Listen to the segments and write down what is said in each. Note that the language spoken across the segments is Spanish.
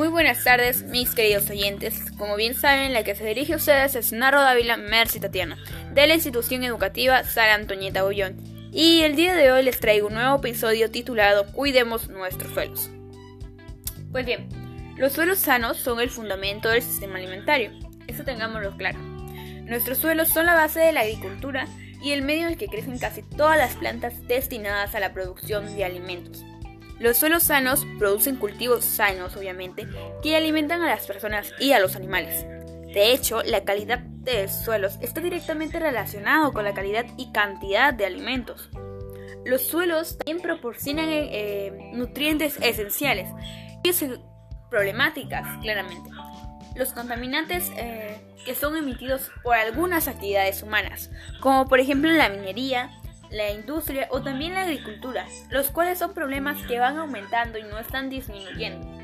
Muy buenas tardes, mis queridos oyentes. Como bien saben, la que se dirige a ustedes es Narro Dávila Mercy Tatiana, de la institución educativa Sara Antoñeta Bullón. Y el día de hoy les traigo un nuevo episodio titulado Cuidemos nuestros suelos. Pues bien, los suelos sanos son el fundamento del sistema alimentario. Eso tengámoslo claro. Nuestros suelos son la base de la agricultura y el medio en el que crecen casi todas las plantas destinadas a la producción de alimentos. Los suelos sanos producen cultivos sanos, obviamente, que alimentan a las personas y a los animales. De hecho, la calidad de los suelos está directamente relacionado con la calidad y cantidad de alimentos. Los suelos también proporcionan eh, nutrientes esenciales y problemáticas, claramente. Los contaminantes eh, que son emitidos por algunas actividades humanas, como por ejemplo la minería, la industria o también la agricultura, los cuales son problemas que van aumentando y no están disminuyendo.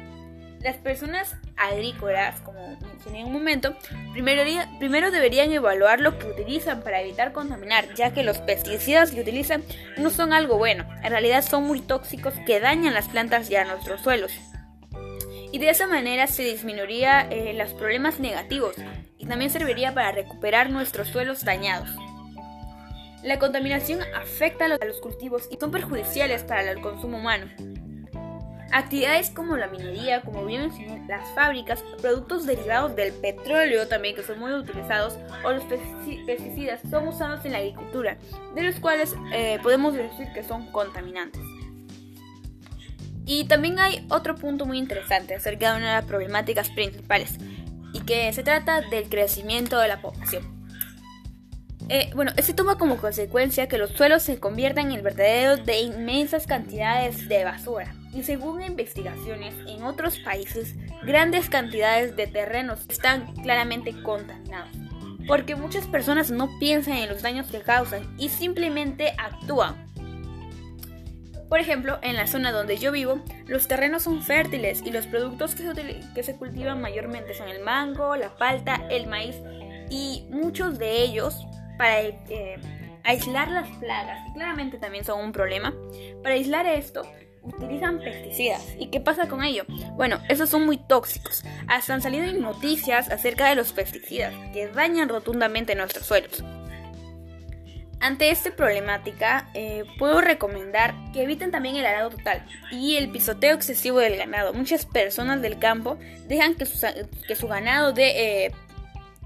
Las personas agrícolas, como mencioné en un momento, primero, deberían evaluar lo que utilizan para evitar contaminar, ya que los pesticidas que utilizan no son algo bueno, en realidad son muy tóxicos que dañan las plantas y a nuestros suelos. Y de esa manera se disminuiría eh, los problemas negativos y también serviría para recuperar nuestros suelos dañados. La contaminación afecta a los cultivos y son perjudiciales para el consumo humano. Actividades como la minería, como bien mencioné, las fábricas, productos derivados del petróleo también que son muy utilizados, o los pesticidas son usados en la agricultura, de los cuales eh, podemos decir que son contaminantes. Y también hay otro punto muy interesante acerca de una de las problemáticas principales, y que se trata del crecimiento de la población. Eh, bueno, esto toma como consecuencia que los suelos se conviertan en verdaderos de inmensas cantidades de basura. Y según investigaciones en otros países, grandes cantidades de terrenos están claramente contaminados. Porque muchas personas no piensan en los daños que causan y simplemente actúan. Por ejemplo, en la zona donde yo vivo, los terrenos son fértiles y los productos que se, que se cultivan mayormente son el mango, la palta, el maíz y muchos de ellos para eh, aislar las plagas, claramente también son un problema, para aislar esto utilizan pesticidas. ¿Y qué pasa con ello? Bueno, esos son muy tóxicos. Hasta han salido noticias acerca de los pesticidas que dañan rotundamente nuestros suelos. Ante esta problemática, eh, puedo recomendar que eviten también el arado total y el pisoteo excesivo del ganado. Muchas personas del campo dejan que su, que su ganado de, eh,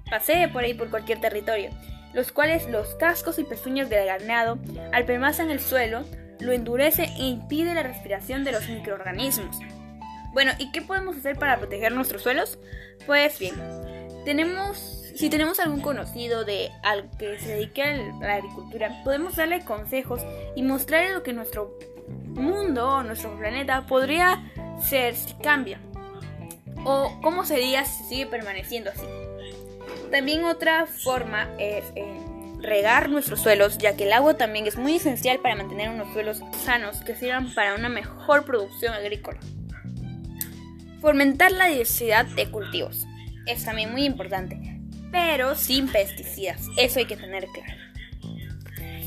pasee por ahí por cualquier territorio los cuales los cascos y pezuñas del ganado, al permanecer en el suelo, lo endurece e impide la respiración de los microorganismos. Bueno, ¿y qué podemos hacer para proteger nuestros suelos? Pues bien, tenemos, si tenemos algún conocido de al que se dedique a la agricultura, podemos darle consejos y mostrarle lo que nuestro mundo o nuestro planeta podría ser si cambia. O cómo sería si sigue permaneciendo así. También otra forma es eh, regar nuestros suelos, ya que el agua también es muy esencial para mantener unos suelos sanos que sirvan para una mejor producción agrícola. Fomentar la diversidad de cultivos es también muy importante, pero sin pesticidas, eso hay que tener claro.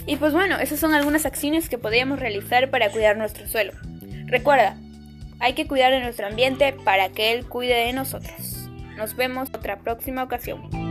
Y pues bueno, esas son algunas acciones que podríamos realizar para cuidar nuestro suelo. Recuerda, hay que cuidar de nuestro ambiente para que él cuide de nosotros. Nos vemos otra próxima ocasión.